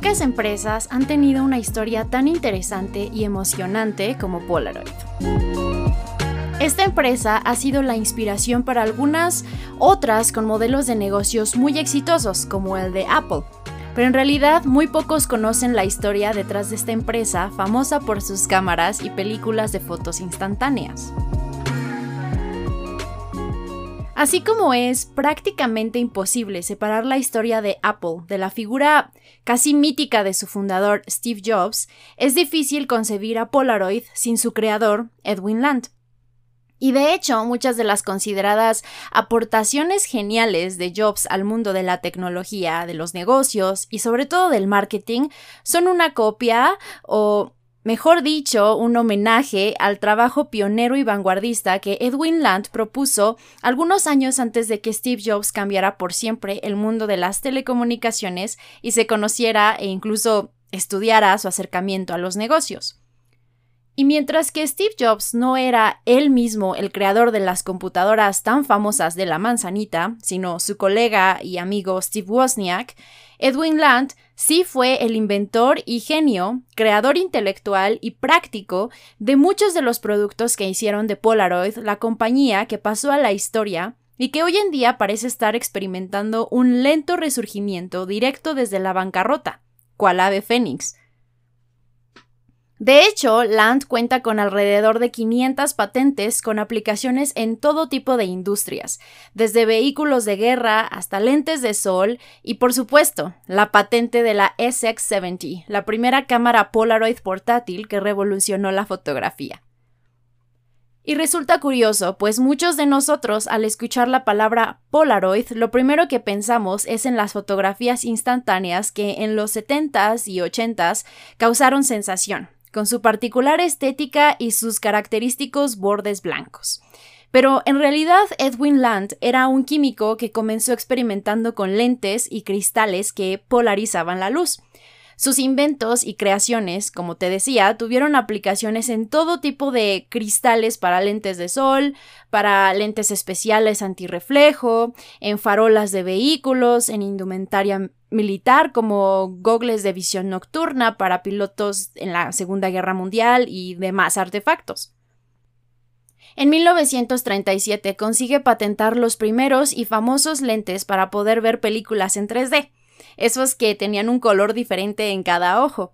Pocas empresas han tenido una historia tan interesante y emocionante como Polaroid. Esta empresa ha sido la inspiración para algunas otras con modelos de negocios muy exitosos, como el de Apple. Pero en realidad muy pocos conocen la historia detrás de esta empresa famosa por sus cámaras y películas de fotos instantáneas. Así como es prácticamente imposible separar la historia de Apple de la figura casi mítica de su fundador Steve Jobs, es difícil concebir a Polaroid sin su creador, Edwin Land. Y de hecho, muchas de las consideradas aportaciones geniales de Jobs al mundo de la tecnología, de los negocios y sobre todo del marketing son una copia o mejor dicho, un homenaje al trabajo pionero y vanguardista que Edwin Land propuso algunos años antes de que Steve Jobs cambiara por siempre el mundo de las telecomunicaciones y se conociera e incluso estudiara su acercamiento a los negocios. Y mientras que Steve Jobs no era él mismo el creador de las computadoras tan famosas de la manzanita, sino su colega y amigo Steve Wozniak, Edwin Land sí fue el inventor y genio, creador intelectual y práctico de muchos de los productos que hicieron de Polaroid la compañía que pasó a la historia y que hoy en día parece estar experimentando un lento resurgimiento directo desde la bancarrota, cual ave fénix, de hecho, Land cuenta con alrededor de 500 patentes con aplicaciones en todo tipo de industrias, desde vehículos de guerra hasta lentes de sol y, por supuesto, la patente de la SX70, la primera cámara Polaroid portátil que revolucionó la fotografía. Y resulta curioso, pues muchos de nosotros al escuchar la palabra Polaroid, lo primero que pensamos es en las fotografías instantáneas que en los 70s y 80s causaron sensación, con su particular estética y sus característicos bordes blancos. Pero en realidad Edwin Land era un químico que comenzó experimentando con lentes y cristales que polarizaban la luz. Sus inventos y creaciones, como te decía, tuvieron aplicaciones en todo tipo de cristales para lentes de sol, para lentes especiales antirreflejo, en farolas de vehículos, en indumentaria militar como gogles de visión nocturna para pilotos en la Segunda Guerra Mundial y demás artefactos. En 1937 consigue patentar los primeros y famosos lentes para poder ver películas en 3D esos que tenían un color diferente en cada ojo.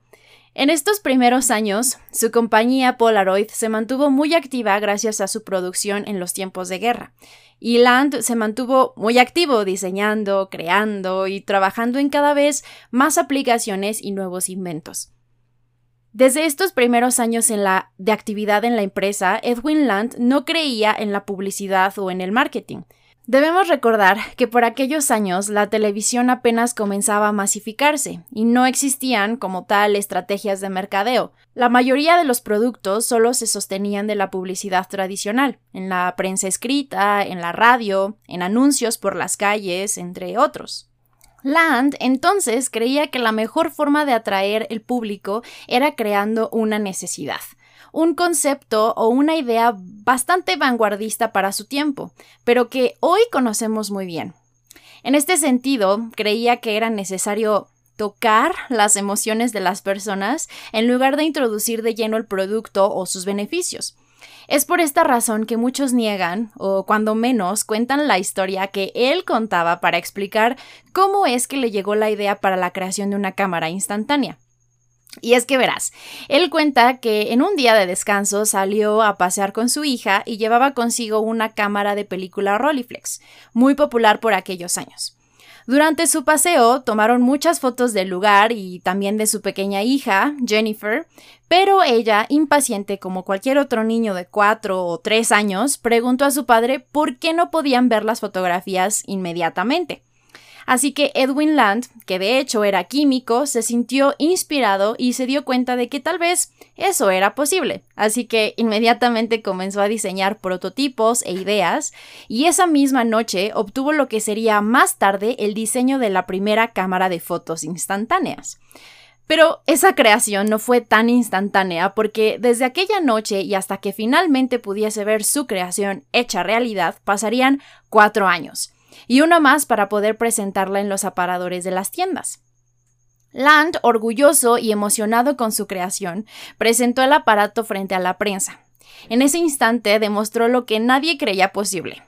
En estos primeros años, su compañía Polaroid se mantuvo muy activa gracias a su producción en los tiempos de guerra, y Land se mantuvo muy activo diseñando, creando y trabajando en cada vez más aplicaciones y nuevos inventos. Desde estos primeros años de actividad en la empresa, Edwin Land no creía en la publicidad o en el marketing. Debemos recordar que por aquellos años la televisión apenas comenzaba a masificarse y no existían como tal estrategias de mercadeo. La mayoría de los productos solo se sostenían de la publicidad tradicional, en la prensa escrita, en la radio, en anuncios por las calles, entre otros. Land entonces creía que la mejor forma de atraer el público era creando una necesidad un concepto o una idea bastante vanguardista para su tiempo, pero que hoy conocemos muy bien. En este sentido, creía que era necesario tocar las emociones de las personas en lugar de introducir de lleno el producto o sus beneficios. Es por esta razón que muchos niegan, o cuando menos cuentan la historia que él contaba para explicar cómo es que le llegó la idea para la creación de una cámara instantánea. Y es que verás, él cuenta que en un día de descanso salió a pasear con su hija y llevaba consigo una cámara de película Rolleiflex, muy popular por aquellos años. Durante su paseo tomaron muchas fotos del lugar y también de su pequeña hija, Jennifer, pero ella, impaciente como cualquier otro niño de cuatro o tres años, preguntó a su padre por qué no podían ver las fotografías inmediatamente. Así que Edwin Land, que de hecho era químico, se sintió inspirado y se dio cuenta de que tal vez eso era posible. Así que inmediatamente comenzó a diseñar prototipos e ideas y esa misma noche obtuvo lo que sería más tarde el diseño de la primera cámara de fotos instantáneas. Pero esa creación no fue tan instantánea porque desde aquella noche y hasta que finalmente pudiese ver su creación hecha realidad pasarían cuatro años y uno más para poder presentarla en los aparadores de las tiendas. Land, orgulloso y emocionado con su creación, presentó el aparato frente a la prensa. En ese instante demostró lo que nadie creía posible.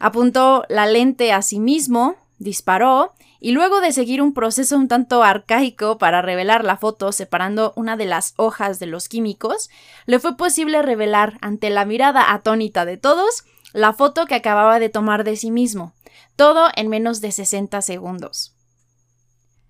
Apuntó la lente a sí mismo, disparó, y luego de seguir un proceso un tanto arcaico para revelar la foto separando una de las hojas de los químicos, le fue posible revelar ante la mirada atónita de todos la foto que acababa de tomar de sí mismo, todo en menos de 60 segundos.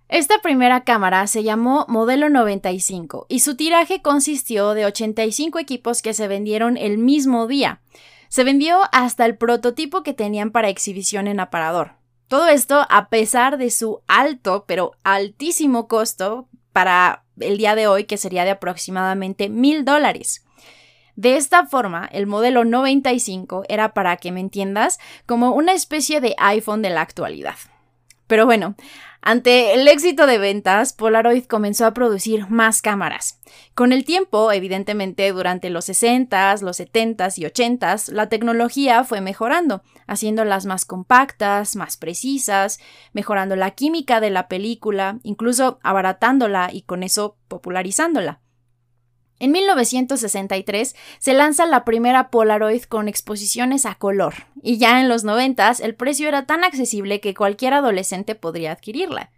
Esta primera cámara se llamó Modelo 95 y su tiraje consistió de 85 equipos que se vendieron el mismo día. Se vendió hasta el prototipo que tenían para exhibición en aparador. Todo esto a pesar de su alto, pero altísimo costo para el día de hoy, que sería de aproximadamente mil dólares. De esta forma, el modelo 95 era, para que me entiendas, como una especie de iPhone de la actualidad. Pero bueno, ante el éxito de ventas, Polaroid comenzó a producir más cámaras. Con el tiempo, evidentemente, durante los 60s, los 70s y 80s, la tecnología fue mejorando, haciéndolas más compactas, más precisas, mejorando la química de la película, incluso abaratándola y con eso popularizándola. En 1963 se lanza la primera Polaroid con exposiciones a color, y ya en los 90 el precio era tan accesible que cualquier adolescente podría adquirirla.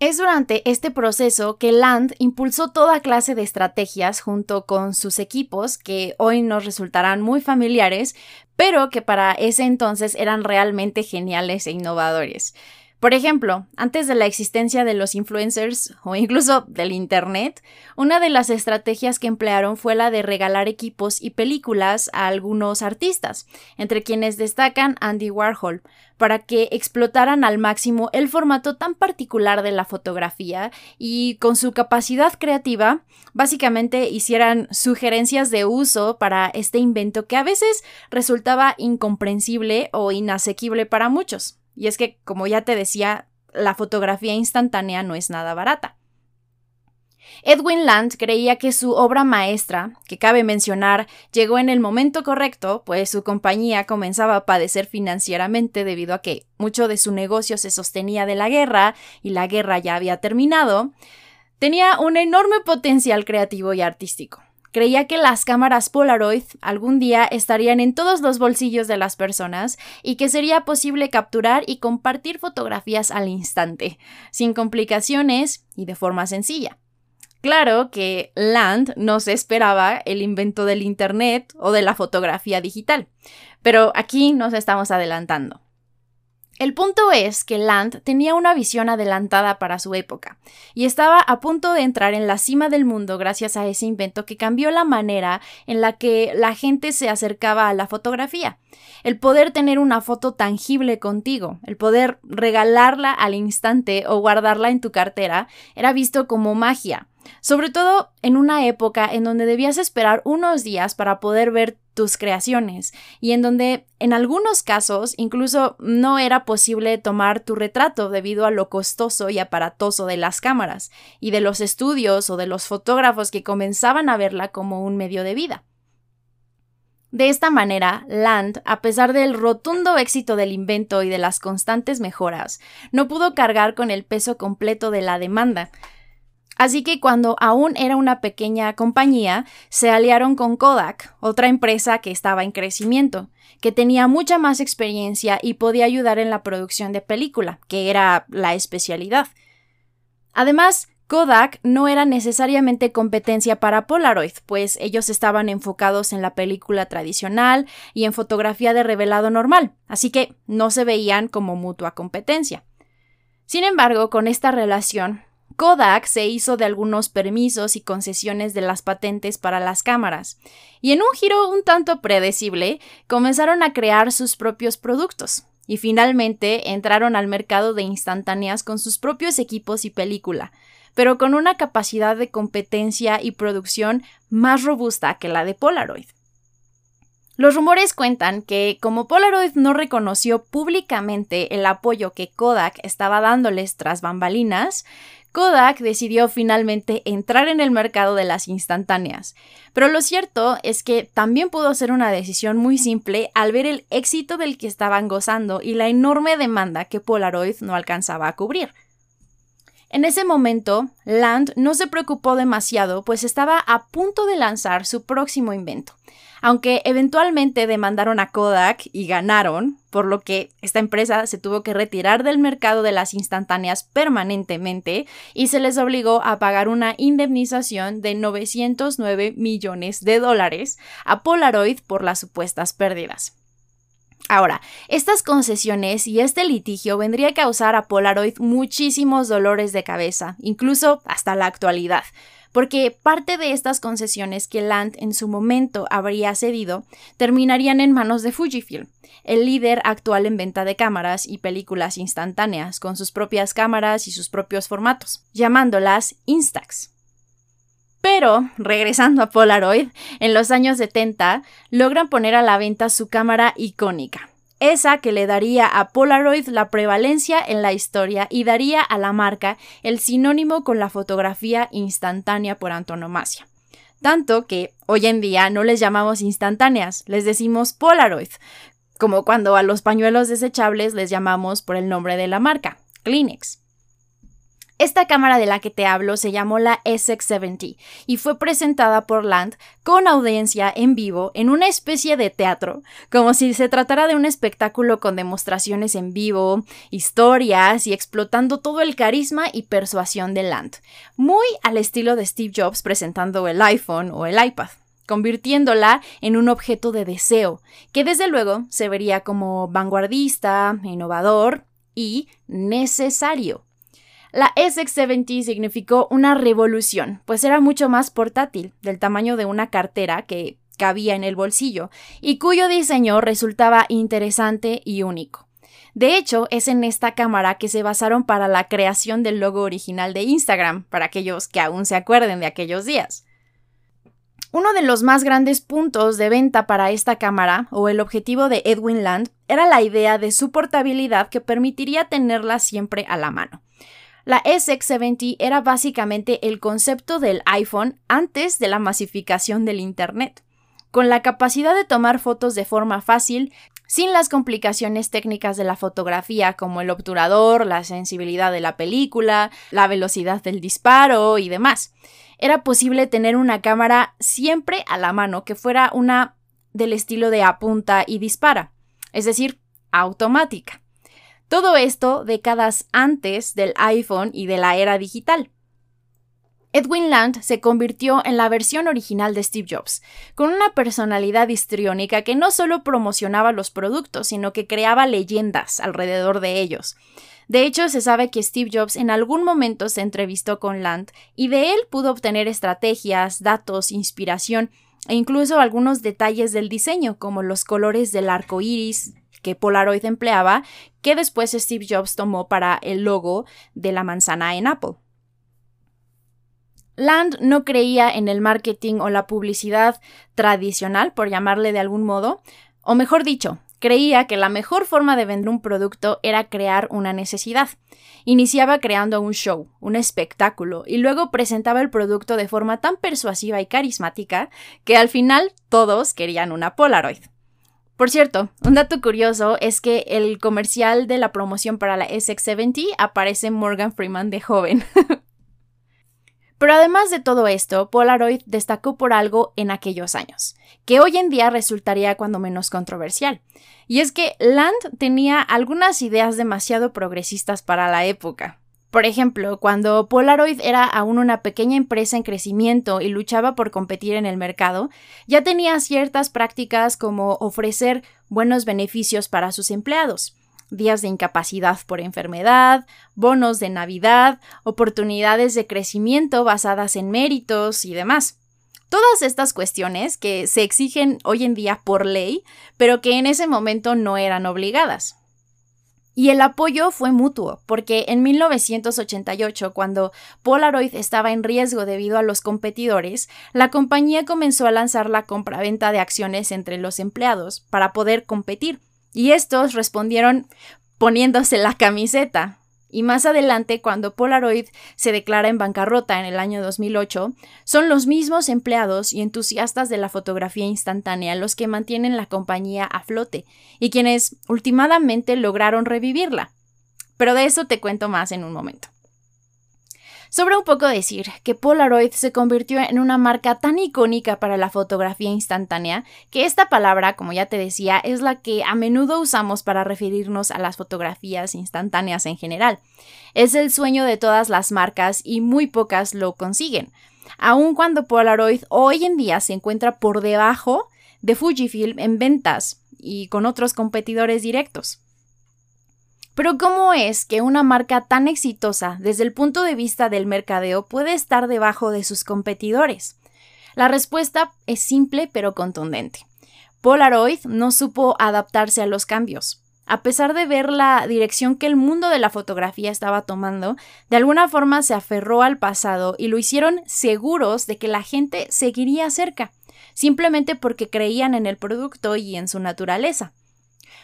Es durante este proceso que Land impulsó toda clase de estrategias junto con sus equipos que hoy nos resultarán muy familiares, pero que para ese entonces eran realmente geniales e innovadores. Por ejemplo, antes de la existencia de los influencers o incluso del Internet, una de las estrategias que emplearon fue la de regalar equipos y películas a algunos artistas, entre quienes destacan Andy Warhol, para que explotaran al máximo el formato tan particular de la fotografía y con su capacidad creativa, básicamente hicieran sugerencias de uso para este invento que a veces resultaba incomprensible o inasequible para muchos. Y es que, como ya te decía, la fotografía instantánea no es nada barata. Edwin Land creía que su obra maestra, que cabe mencionar, llegó en el momento correcto, pues su compañía comenzaba a padecer financieramente debido a que mucho de su negocio se sostenía de la guerra y la guerra ya había terminado, tenía un enorme potencial creativo y artístico. Creía que las cámaras Polaroid algún día estarían en todos los bolsillos de las personas y que sería posible capturar y compartir fotografías al instante, sin complicaciones y de forma sencilla. Claro que Land no se esperaba el invento del Internet o de la fotografía digital, pero aquí nos estamos adelantando. El punto es que Land tenía una visión adelantada para su época y estaba a punto de entrar en la cima del mundo gracias a ese invento que cambió la manera en la que la gente se acercaba a la fotografía. El poder tener una foto tangible contigo, el poder regalarla al instante o guardarla en tu cartera, era visto como magia sobre todo en una época en donde debías esperar unos días para poder ver tus creaciones y en donde en algunos casos incluso no era posible tomar tu retrato debido a lo costoso y aparatoso de las cámaras y de los estudios o de los fotógrafos que comenzaban a verla como un medio de vida. De esta manera, Land, a pesar del rotundo éxito del invento y de las constantes mejoras, no pudo cargar con el peso completo de la demanda, Así que cuando aún era una pequeña compañía, se aliaron con Kodak, otra empresa que estaba en crecimiento, que tenía mucha más experiencia y podía ayudar en la producción de película, que era la especialidad. Además, Kodak no era necesariamente competencia para Polaroid, pues ellos estaban enfocados en la película tradicional y en fotografía de revelado normal, así que no se veían como mutua competencia. Sin embargo, con esta relación, Kodak se hizo de algunos permisos y concesiones de las patentes para las cámaras, y en un giro un tanto predecible, comenzaron a crear sus propios productos, y finalmente entraron al mercado de instantáneas con sus propios equipos y película, pero con una capacidad de competencia y producción más robusta que la de Polaroid. Los rumores cuentan que como Polaroid no reconoció públicamente el apoyo que Kodak estaba dándoles tras bambalinas, Kodak decidió finalmente entrar en el mercado de las instantáneas. Pero lo cierto es que también pudo ser una decisión muy simple al ver el éxito del que estaban gozando y la enorme demanda que Polaroid no alcanzaba a cubrir. En ese momento, Land no se preocupó demasiado, pues estaba a punto de lanzar su próximo invento, aunque eventualmente demandaron a Kodak y ganaron, por lo que esta empresa se tuvo que retirar del mercado de las instantáneas permanentemente y se les obligó a pagar una indemnización de 909 millones de dólares a Polaroid por las supuestas pérdidas. Ahora, estas concesiones y este litigio vendría a causar a Polaroid muchísimos dolores de cabeza, incluso hasta la actualidad, porque parte de estas concesiones que Land en su momento habría cedido terminarían en manos de Fujifilm, el líder actual en venta de cámaras y películas instantáneas, con sus propias cámaras y sus propios formatos, llamándolas Instax. Pero, regresando a Polaroid, en los años 70 logran poner a la venta su cámara icónica, esa que le daría a Polaroid la prevalencia en la historia y daría a la marca el sinónimo con la fotografía instantánea por antonomasia. Tanto que hoy en día no les llamamos instantáneas, les decimos Polaroid, como cuando a los pañuelos desechables les llamamos por el nombre de la marca, Kleenex. Esta cámara de la que te hablo se llamó la SX70 y fue presentada por Land con audiencia en vivo en una especie de teatro, como si se tratara de un espectáculo con demostraciones en vivo, historias y explotando todo el carisma y persuasión de Land, muy al estilo de Steve Jobs presentando el iPhone o el iPad convirtiéndola en un objeto de deseo, que desde luego se vería como vanguardista, innovador y necesario. La SX70 significó una revolución, pues era mucho más portátil, del tamaño de una cartera que cabía en el bolsillo, y cuyo diseño resultaba interesante y único. De hecho, es en esta cámara que se basaron para la creación del logo original de Instagram, para aquellos que aún se acuerden de aquellos días. Uno de los más grandes puntos de venta para esta cámara, o el objetivo de Edwin Land, era la idea de su portabilidad que permitiría tenerla siempre a la mano. La SX70 era básicamente el concepto del iPhone antes de la masificación del Internet, con la capacidad de tomar fotos de forma fácil, sin las complicaciones técnicas de la fotografía como el obturador, la sensibilidad de la película, la velocidad del disparo y demás. Era posible tener una cámara siempre a la mano que fuera una del estilo de apunta y dispara, es decir, automática. Todo esto décadas antes del iPhone y de la era digital. Edwin Land se convirtió en la versión original de Steve Jobs, con una personalidad histriónica que no solo promocionaba los productos, sino que creaba leyendas alrededor de ellos. De hecho, se sabe que Steve Jobs en algún momento se entrevistó con Land y de él pudo obtener estrategias, datos, inspiración e incluso algunos detalles del diseño, como los colores del arco iris, que Polaroid empleaba, que después Steve Jobs tomó para el logo de la manzana en Apple. Land no creía en el marketing o la publicidad tradicional, por llamarle de algún modo, o mejor dicho, creía que la mejor forma de vender un producto era crear una necesidad. Iniciaba creando un show, un espectáculo, y luego presentaba el producto de forma tan persuasiva y carismática que al final todos querían una Polaroid. Por cierto, un dato curioso es que el comercial de la promoción para la SX70 aparece Morgan Freeman de joven. Pero además de todo esto, Polaroid destacó por algo en aquellos años, que hoy en día resultaría cuando menos controversial. Y es que Land tenía algunas ideas demasiado progresistas para la época. Por ejemplo, cuando Polaroid era aún una pequeña empresa en crecimiento y luchaba por competir en el mercado, ya tenía ciertas prácticas como ofrecer buenos beneficios para sus empleados, días de incapacidad por enfermedad, bonos de Navidad, oportunidades de crecimiento basadas en méritos y demás. Todas estas cuestiones que se exigen hoy en día por ley, pero que en ese momento no eran obligadas. Y el apoyo fue mutuo, porque en 1988, cuando Polaroid estaba en riesgo debido a los competidores, la compañía comenzó a lanzar la compraventa de acciones entre los empleados para poder competir, y estos respondieron poniéndose la camiseta. Y más adelante, cuando Polaroid se declara en bancarrota en el año 2008, son los mismos empleados y entusiastas de la fotografía instantánea los que mantienen la compañía a flote y quienes últimamente lograron revivirla. Pero de eso te cuento más en un momento. Sobra un poco decir que Polaroid se convirtió en una marca tan icónica para la fotografía instantánea que esta palabra, como ya te decía, es la que a menudo usamos para referirnos a las fotografías instantáneas en general. Es el sueño de todas las marcas y muy pocas lo consiguen, aun cuando Polaroid hoy en día se encuentra por debajo de Fujifilm en ventas y con otros competidores directos. Pero ¿cómo es que una marca tan exitosa desde el punto de vista del mercadeo puede estar debajo de sus competidores? La respuesta es simple pero contundente. Polaroid no supo adaptarse a los cambios. A pesar de ver la dirección que el mundo de la fotografía estaba tomando, de alguna forma se aferró al pasado y lo hicieron seguros de que la gente seguiría cerca, simplemente porque creían en el producto y en su naturaleza.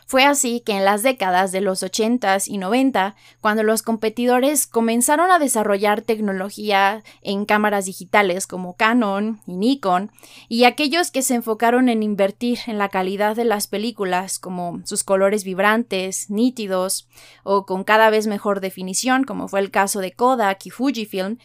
Fue así que en las décadas de los 80 y 90, cuando los competidores comenzaron a desarrollar tecnología en cámaras digitales como Canon y Nikon, y aquellos que se enfocaron en invertir en la calidad de las películas como sus colores vibrantes, nítidos o con cada vez mejor definición, como fue el caso de Kodak y Fujifilm,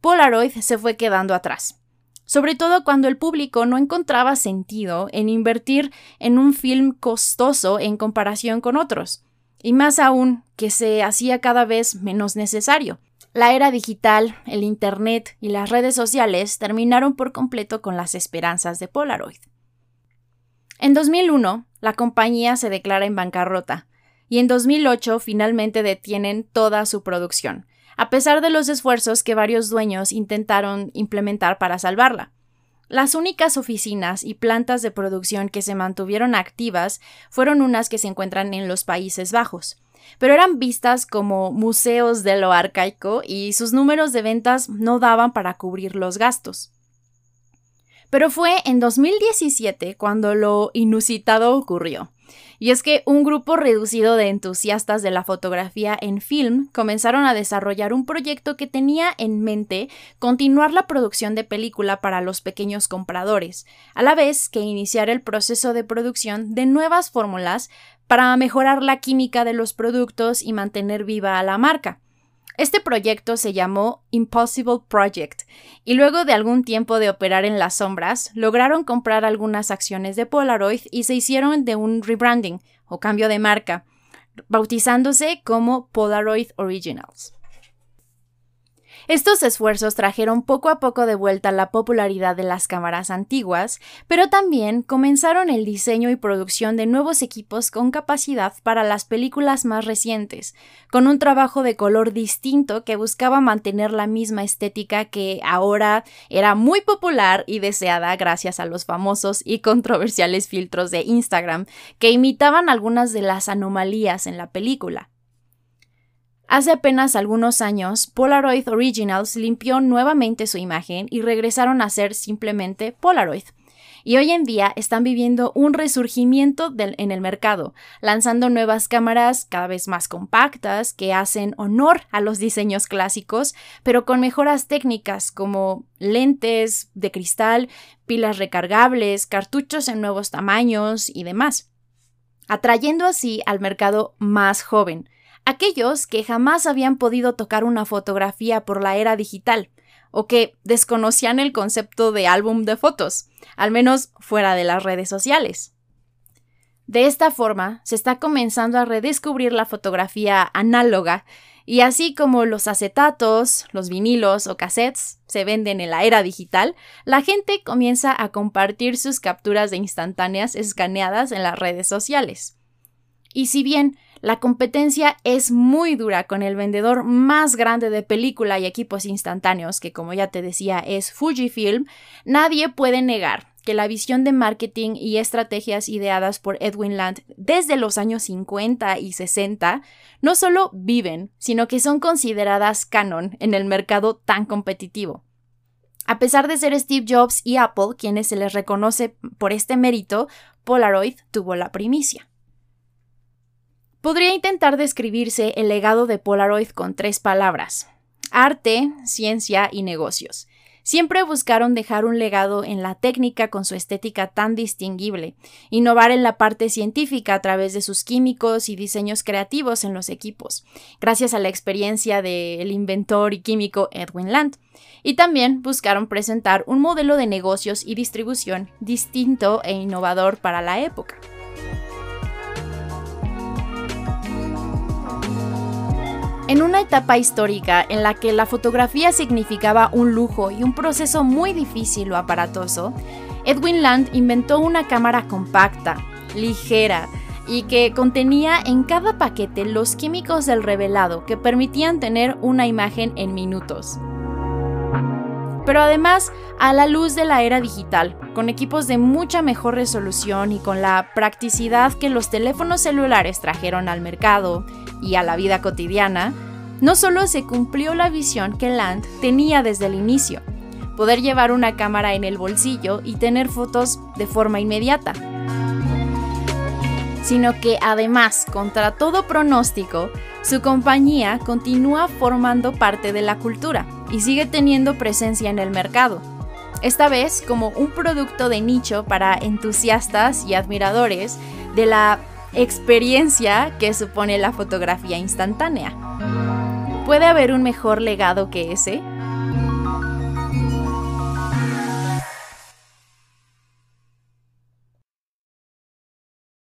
Polaroid se fue quedando atrás sobre todo cuando el público no encontraba sentido en invertir en un film costoso en comparación con otros, y más aún que se hacía cada vez menos necesario. La era digital, el Internet y las redes sociales terminaron por completo con las esperanzas de Polaroid. En 2001, la compañía se declara en bancarrota, y en 2008 finalmente detienen toda su producción, a pesar de los esfuerzos que varios dueños intentaron implementar para salvarla. Las únicas oficinas y plantas de producción que se mantuvieron activas fueron unas que se encuentran en los Países Bajos, pero eran vistas como museos de lo arcaico y sus números de ventas no daban para cubrir los gastos. Pero fue en 2017 cuando lo inusitado ocurrió. Y es que un grupo reducido de entusiastas de la fotografía en film comenzaron a desarrollar un proyecto que tenía en mente continuar la producción de película para los pequeños compradores, a la vez que iniciar el proceso de producción de nuevas fórmulas para mejorar la química de los productos y mantener viva a la marca. Este proyecto se llamó Impossible Project y luego de algún tiempo de operar en las sombras, lograron comprar algunas acciones de Polaroid y se hicieron de un rebranding o cambio de marca, bautizándose como Polaroid Originals. Estos esfuerzos trajeron poco a poco de vuelta la popularidad de las cámaras antiguas, pero también comenzaron el diseño y producción de nuevos equipos con capacidad para las películas más recientes, con un trabajo de color distinto que buscaba mantener la misma estética que ahora era muy popular y deseada gracias a los famosos y controversiales filtros de Instagram que imitaban algunas de las anomalías en la película. Hace apenas algunos años, Polaroid Originals limpió nuevamente su imagen y regresaron a ser simplemente Polaroid. Y hoy en día están viviendo un resurgimiento en el mercado, lanzando nuevas cámaras cada vez más compactas que hacen honor a los diseños clásicos, pero con mejoras técnicas como lentes de cristal, pilas recargables, cartuchos en nuevos tamaños y demás, atrayendo así al mercado más joven aquellos que jamás habían podido tocar una fotografía por la era digital o que desconocían el concepto de álbum de fotos, al menos fuera de las redes sociales. De esta forma, se está comenzando a redescubrir la fotografía análoga y así como los acetatos, los vinilos o cassettes se venden en la era digital, la gente comienza a compartir sus capturas de instantáneas escaneadas en las redes sociales. Y si bien la competencia es muy dura con el vendedor más grande de película y equipos instantáneos, que como ya te decía es Fujifilm, nadie puede negar que la visión de marketing y estrategias ideadas por Edwin Land desde los años 50 y 60 no solo viven, sino que son consideradas canon en el mercado tan competitivo. A pesar de ser Steve Jobs y Apple quienes se les reconoce por este mérito, Polaroid tuvo la primicia. Podría intentar describirse el legado de Polaroid con tres palabras. Arte, ciencia y negocios. siempre buscaron dejar un legado en la técnica con su estética tan distinguible, innovar en la parte científica a través de sus químicos y diseños creativos en los equipos, gracias a la experiencia del inventor y químico Edwin Land. Y también buscaron presentar un modelo de negocios y distribución distinto e innovador para la época. En una etapa histórica en la que la fotografía significaba un lujo y un proceso muy difícil o aparatoso, Edwin Land inventó una cámara compacta, ligera y que contenía en cada paquete los químicos del revelado que permitían tener una imagen en minutos. Pero además, a la luz de la era digital, con equipos de mucha mejor resolución y con la practicidad que los teléfonos celulares trajeron al mercado, y a la vida cotidiana, no solo se cumplió la visión que Land tenía desde el inicio, poder llevar una cámara en el bolsillo y tener fotos de forma inmediata, sino que además, contra todo pronóstico, su compañía continúa formando parte de la cultura y sigue teniendo presencia en el mercado. Esta vez como un producto de nicho para entusiastas y admiradores de la experiencia que supone la fotografía instantánea. ¿Puede haber un mejor legado que ese?